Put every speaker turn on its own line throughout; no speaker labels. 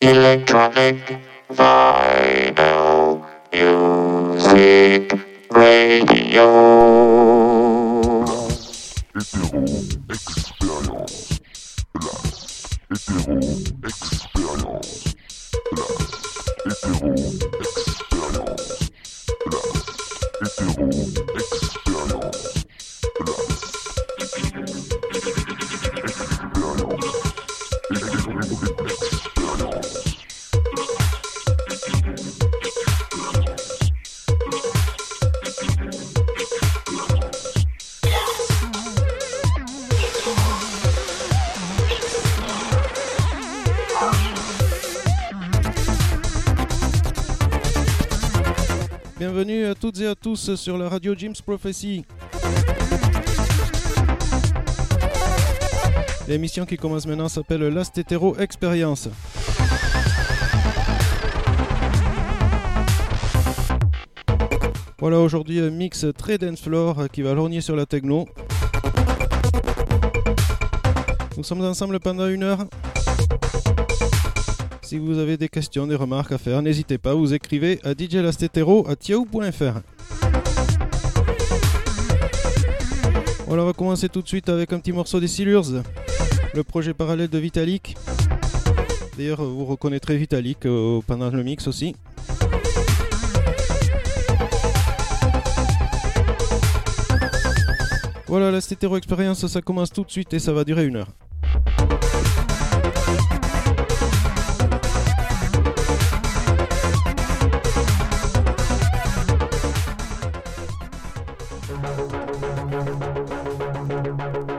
Electronic Vinyl Music Radio.
Hétéro Expérience Place. Hétéro Expérience Place. Hétéro Expérience
À tous sur la radio Jim's Prophecy. L'émission qui commence maintenant s'appelle Last Hetero Experience. Voilà aujourd'hui un mix très dance floor qui va lorgner sur la techno. Nous sommes ensemble pendant une heure. Si vous avez des questions, des remarques à faire, n'hésitez pas, vous écrivez à djlastetero.yahoo.fr. Voilà, on va commencer tout de suite avec un petit morceau des Silurs, le projet parallèle de Vitalik. D'ailleurs, vous reconnaîtrez Vitalik euh, pendant le mix aussi. Voilà, la Stétéro Experience, ça commence tout de suite et ça va durer une heure.
Thank you.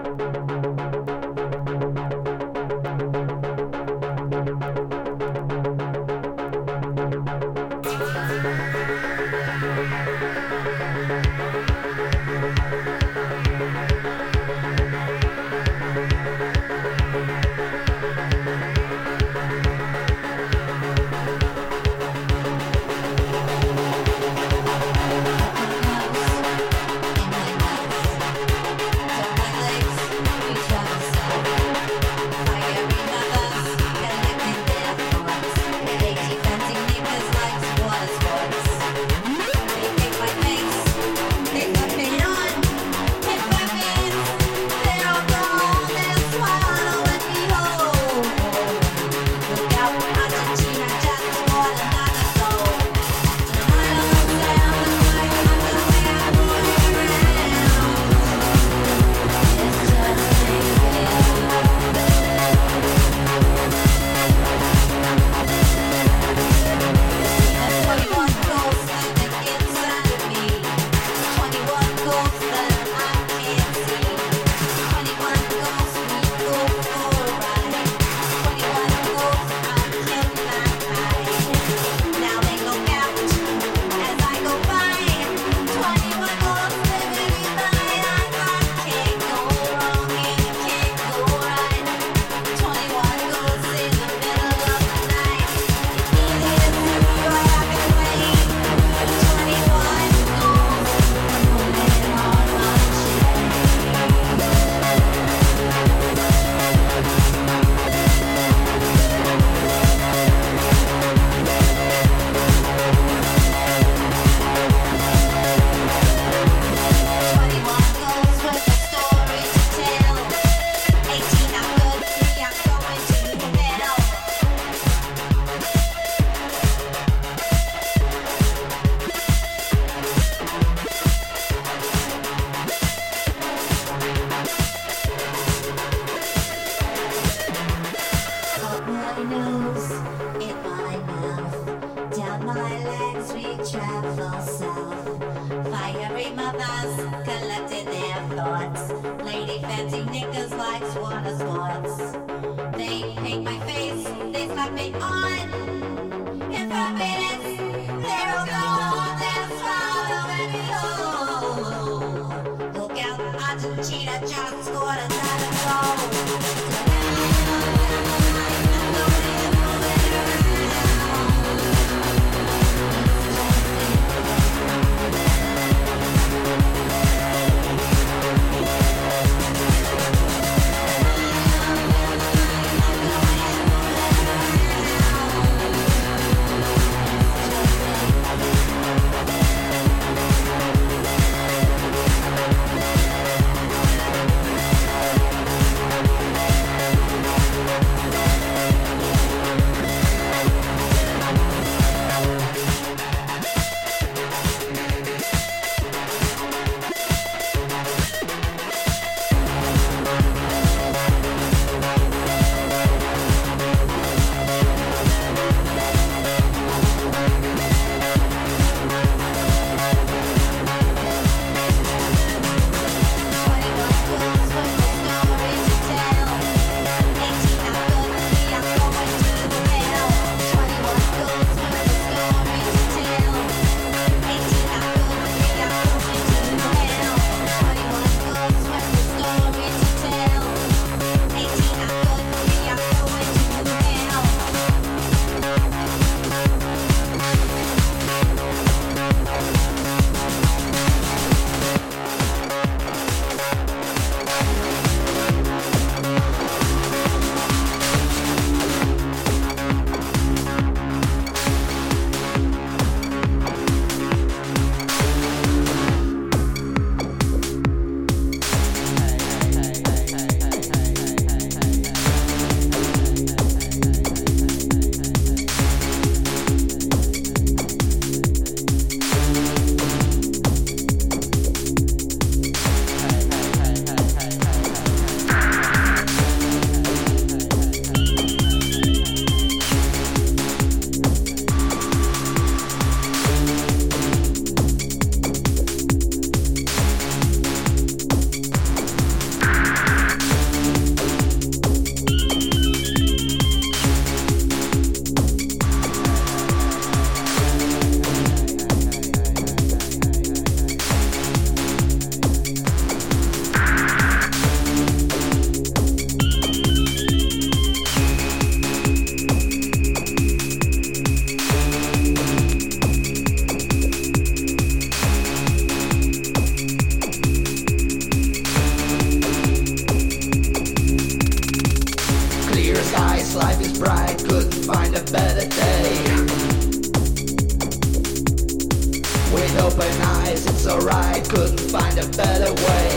open eyes, it's alright, couldn't find a better way.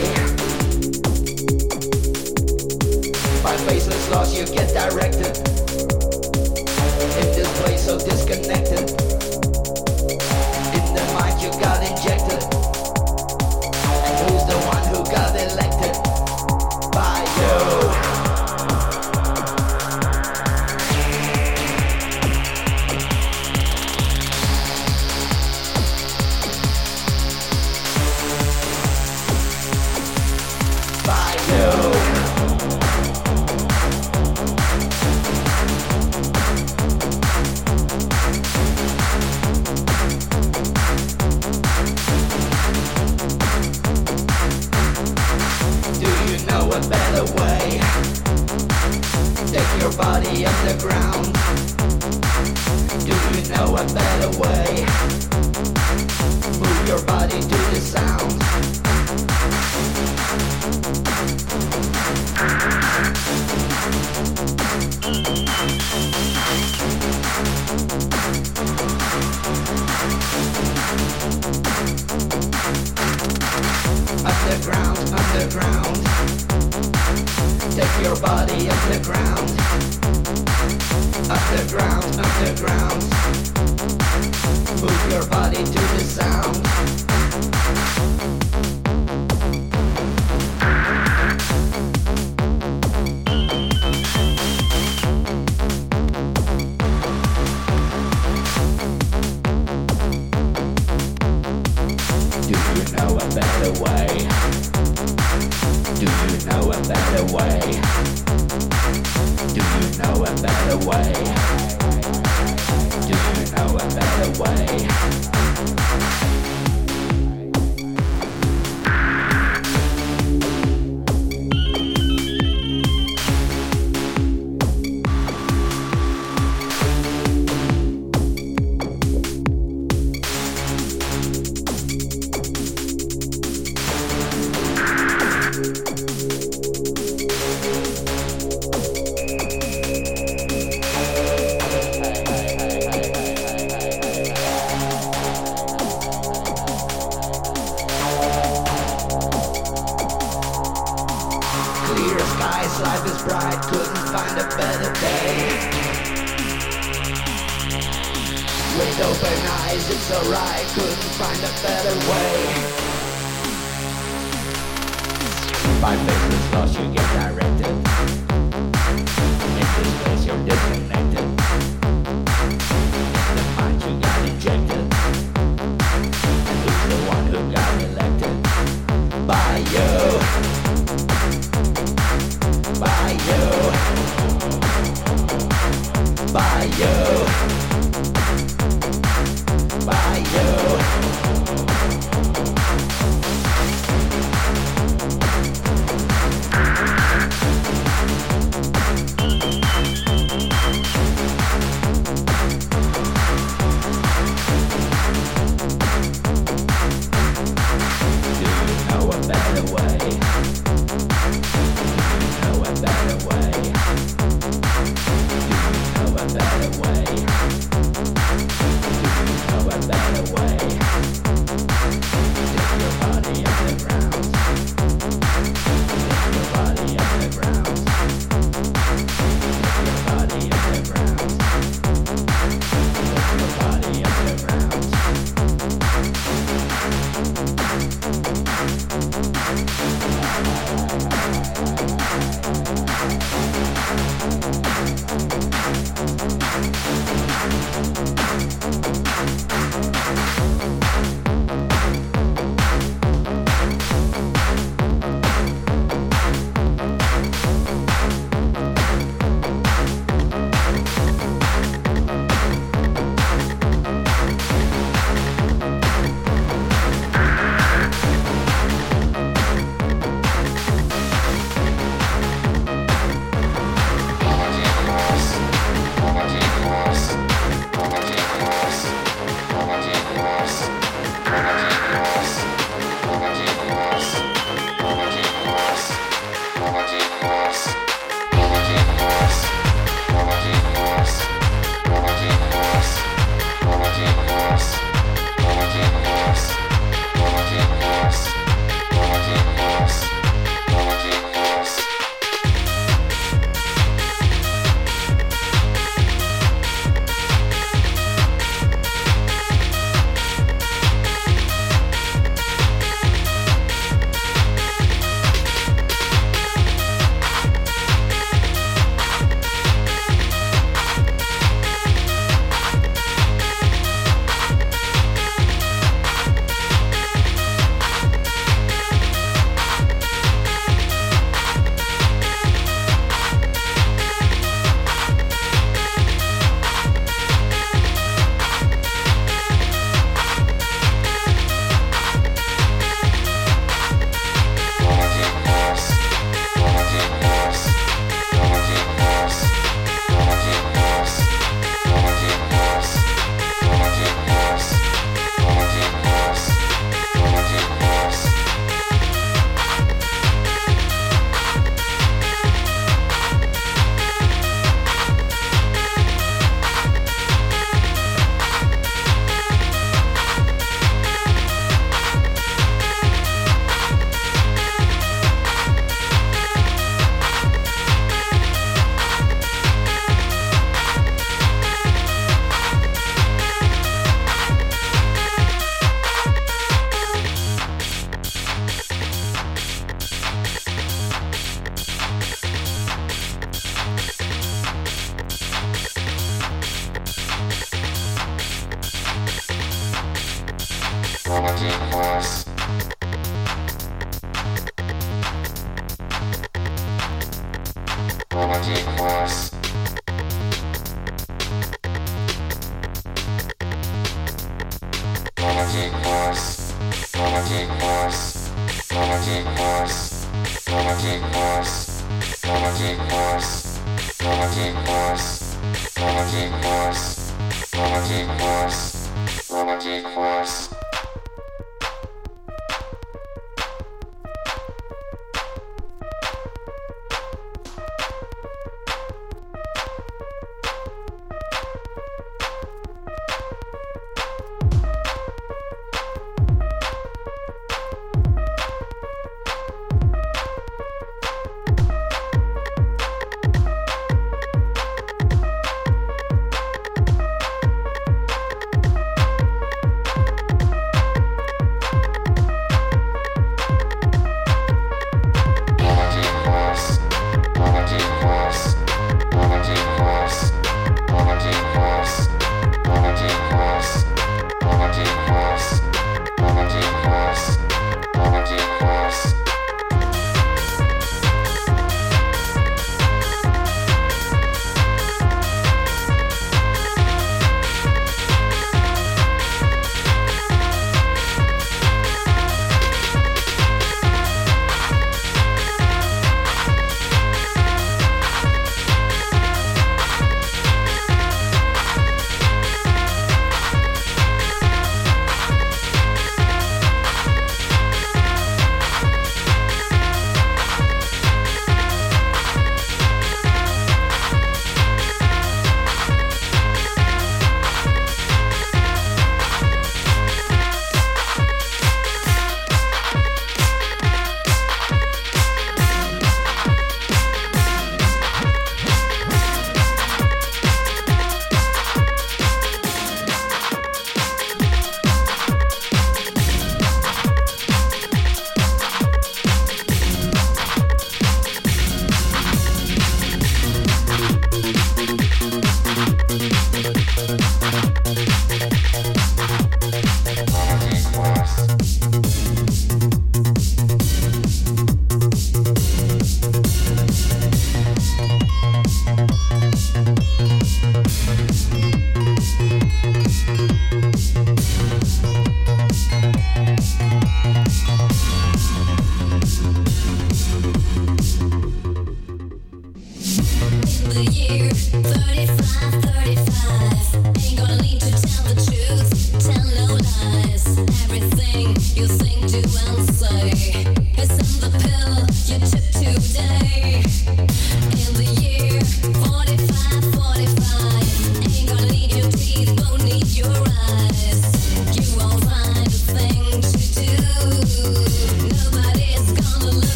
By faceless loss, you get directed. In this place so disconnected. In the mind you got injected. way? Do you know a better way? Do you know a better way?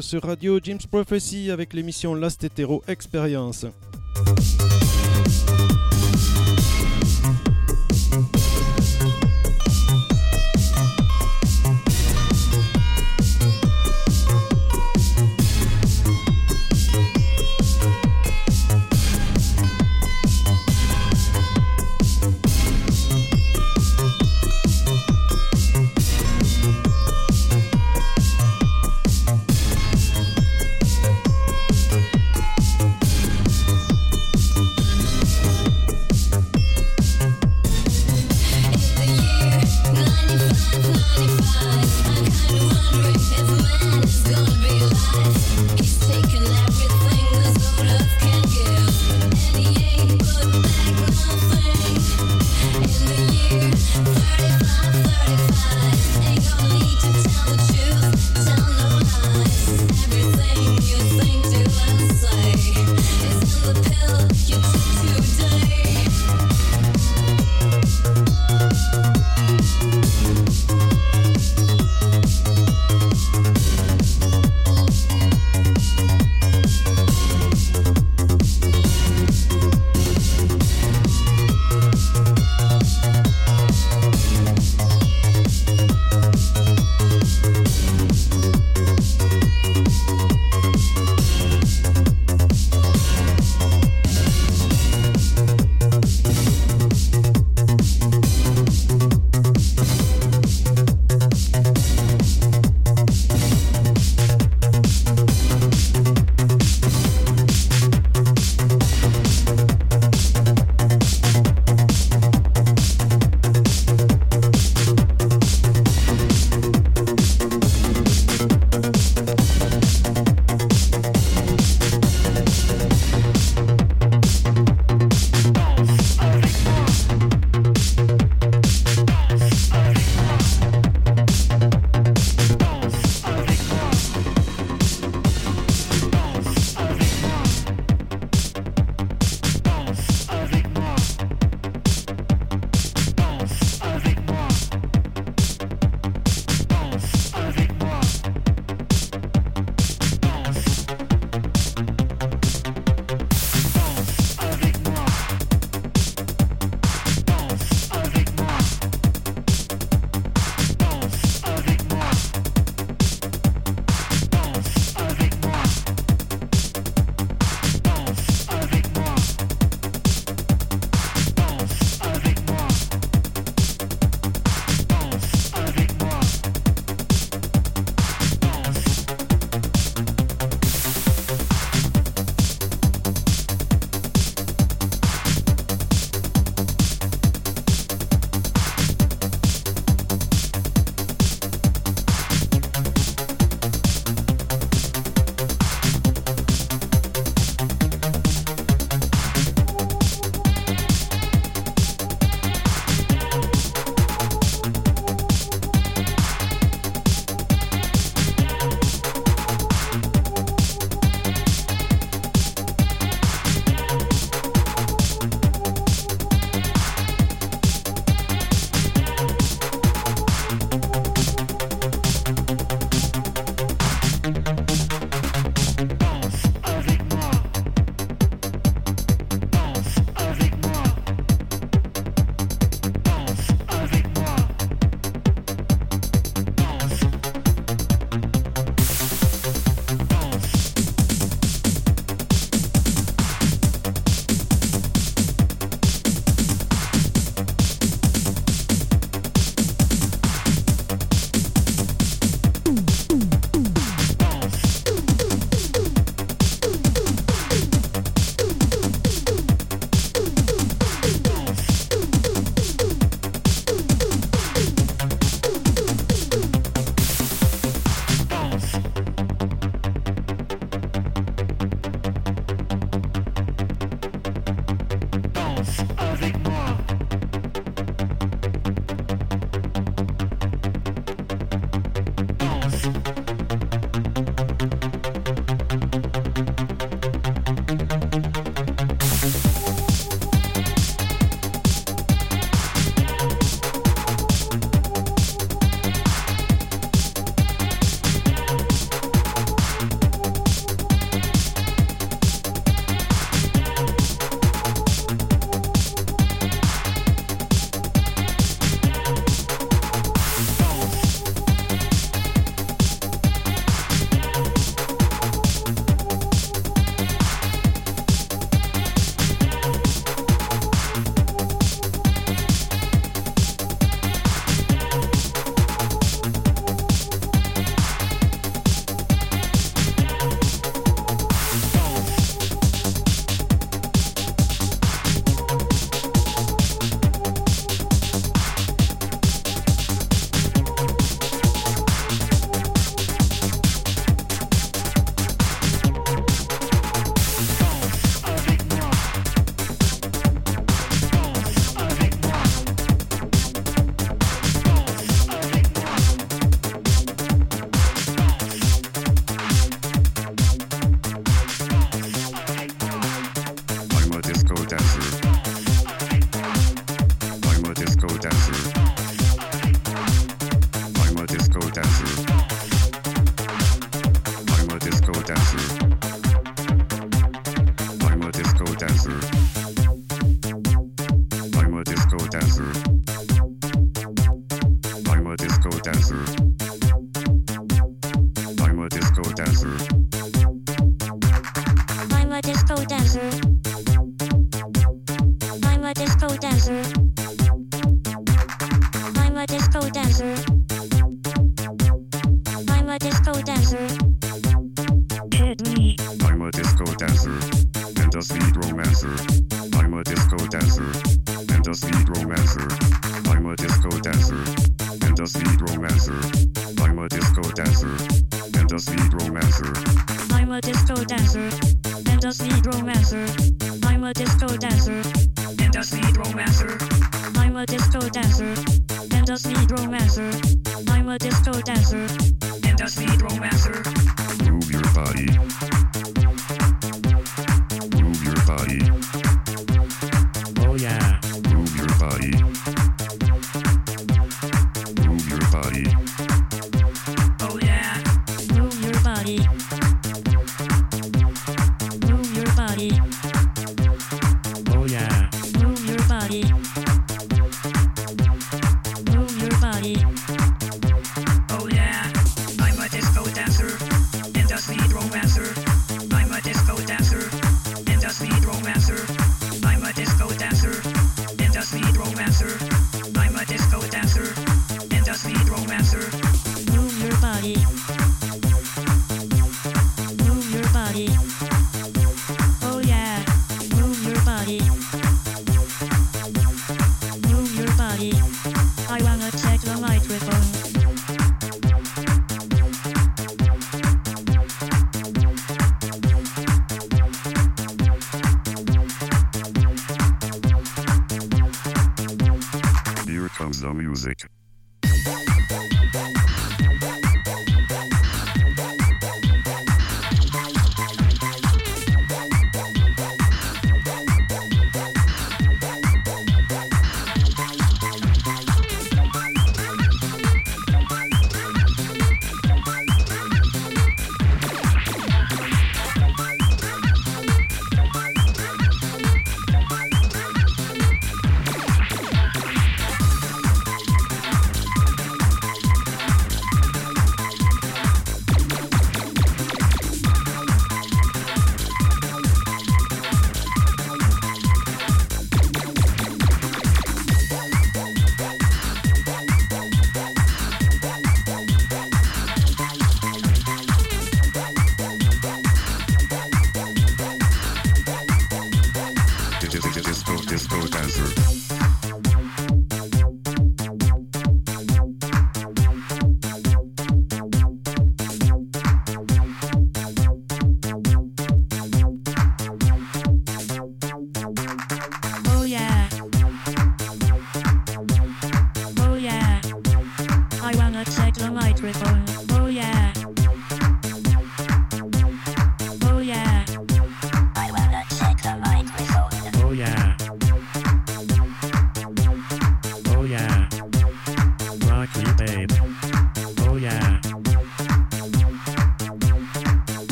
Sur Radio James Prophecy avec l'émission Last Hetero Experience.
Thank you.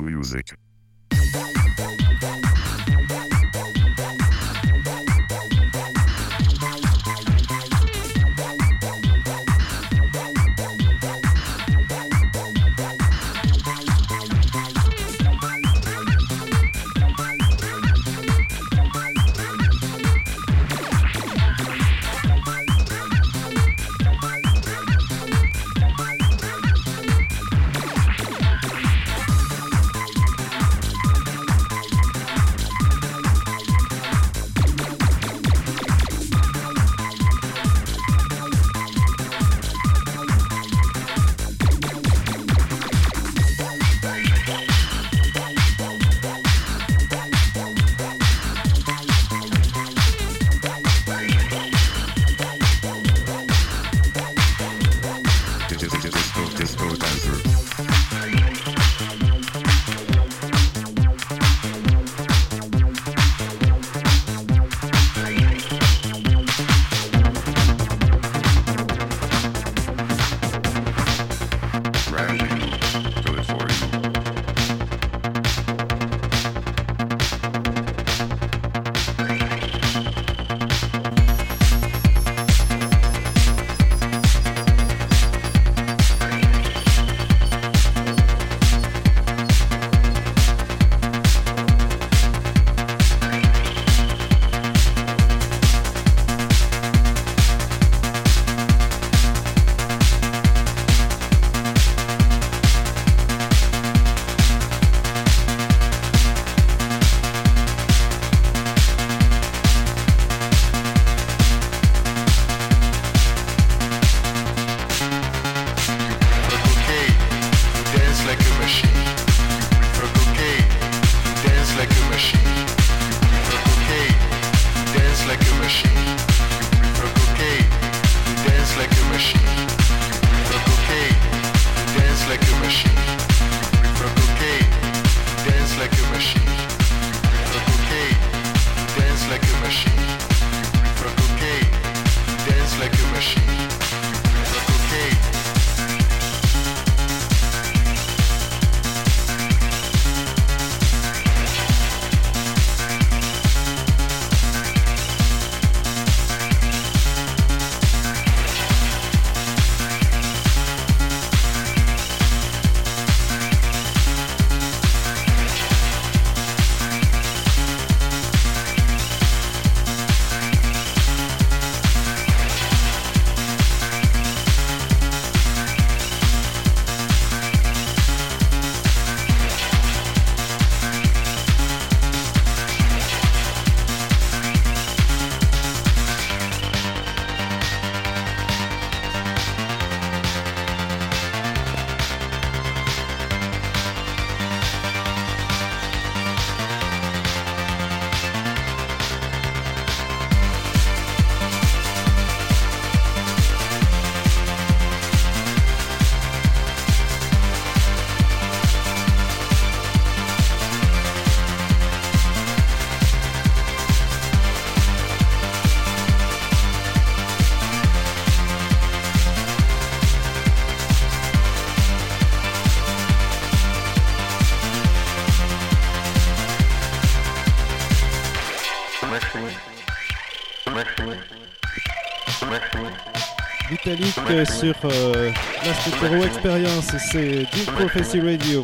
Music. Sur euh, la Experience, c'est Deep Prophecy Radio.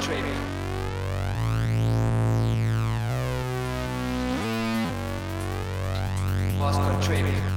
trading. Postcard trading.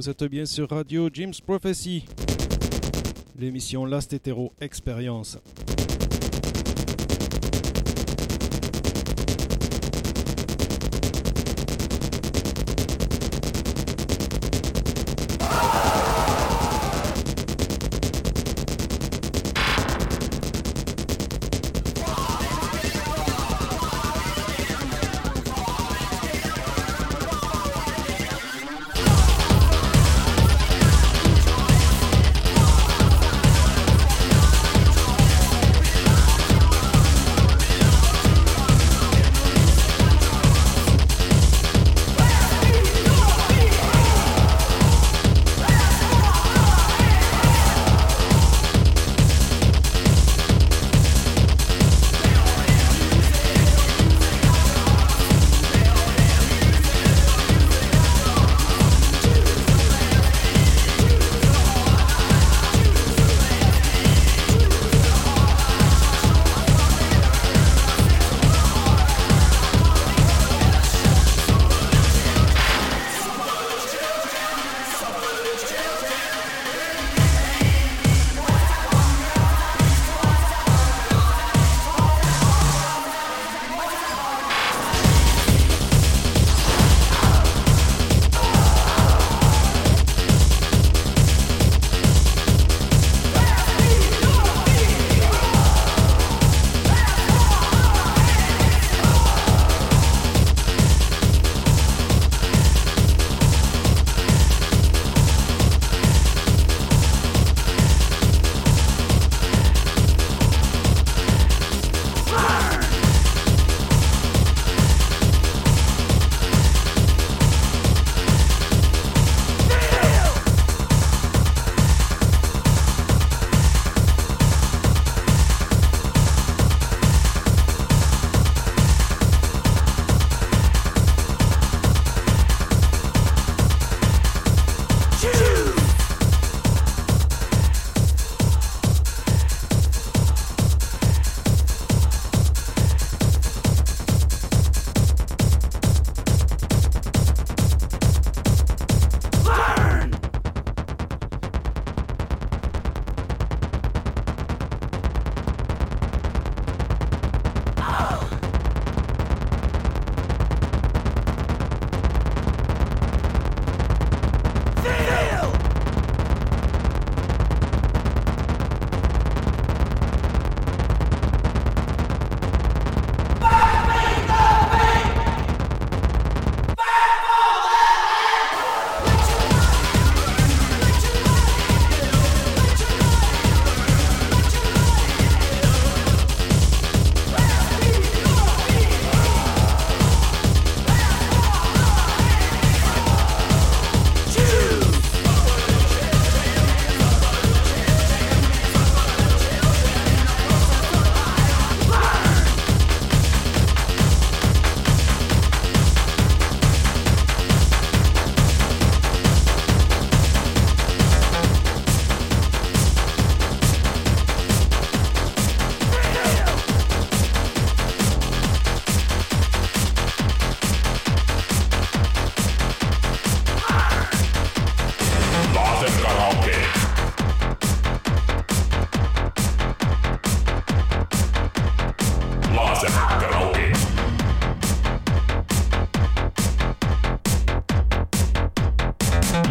Vous êtes bien sur Radio Jim's Prophecy, l'émission Last Hetero Experience.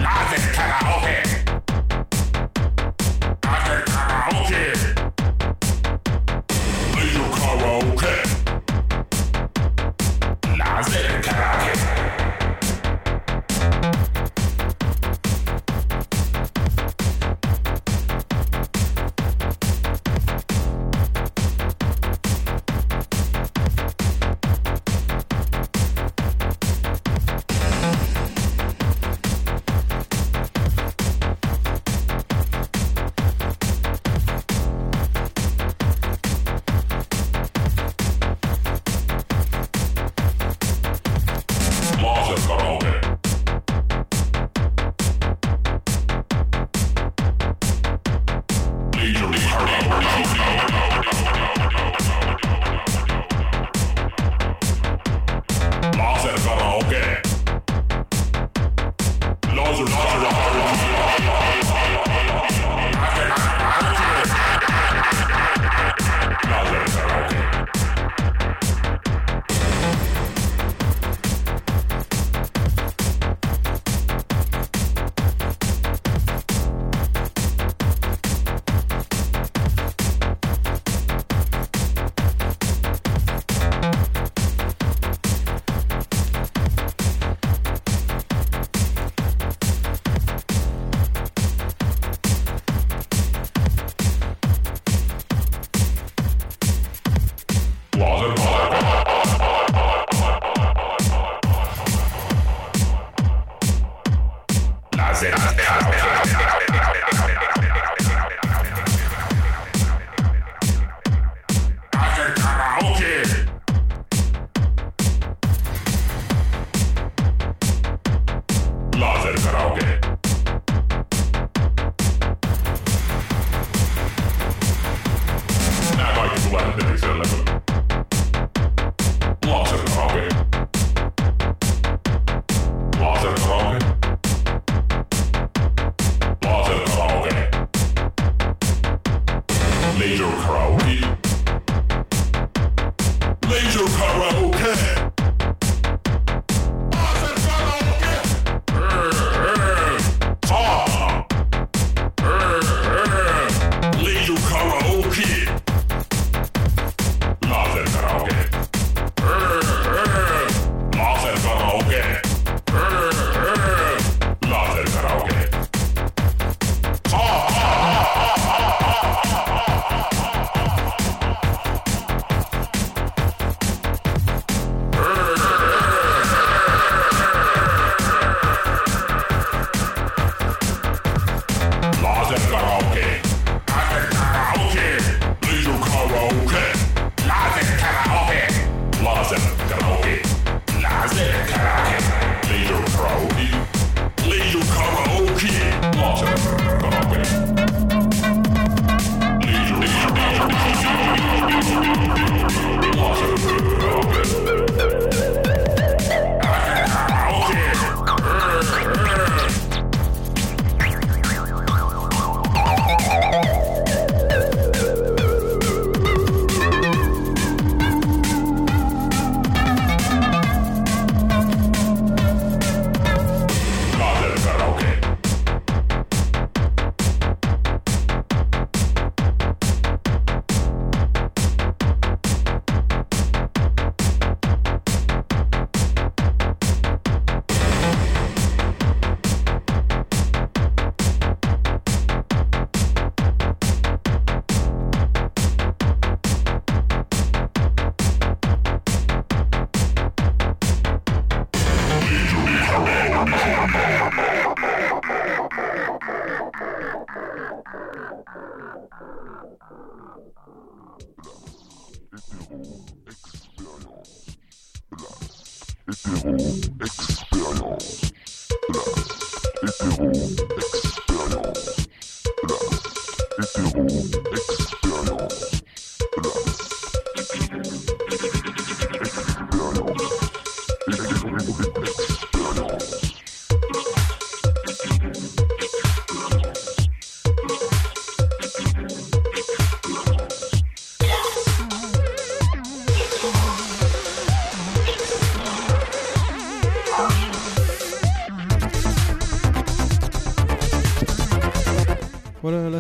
Hades Karaoke.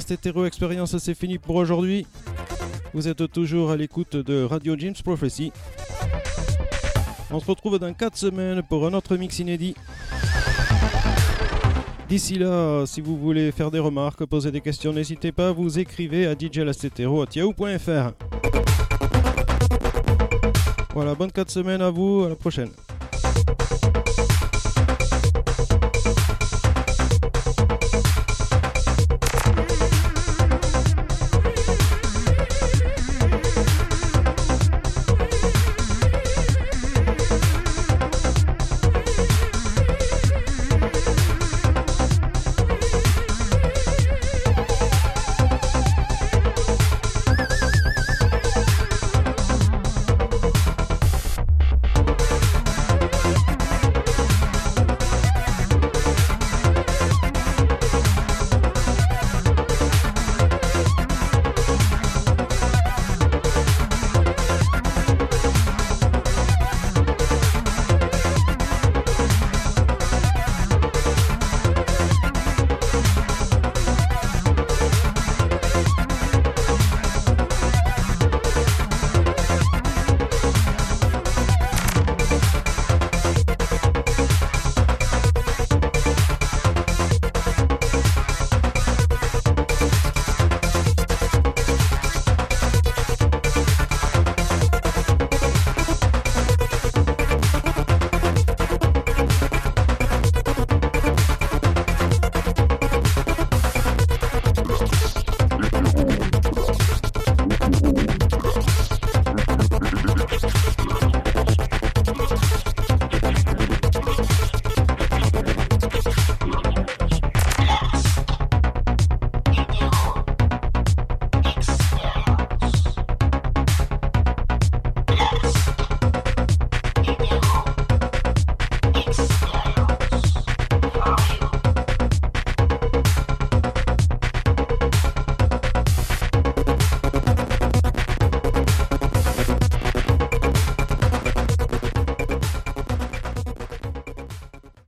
Stétéro Expérience, c'est fini pour aujourd'hui. Vous êtes toujours à l'écoute de Radio James Prophecy. On se retrouve dans 4 semaines pour un autre mix inédit. D'ici là, si vous voulez faire des remarques, poser des questions, n'hésitez pas, vous écrivez à djlastetero.yahoo.fr. Voilà, bonne 4 semaines à vous, à la prochaine.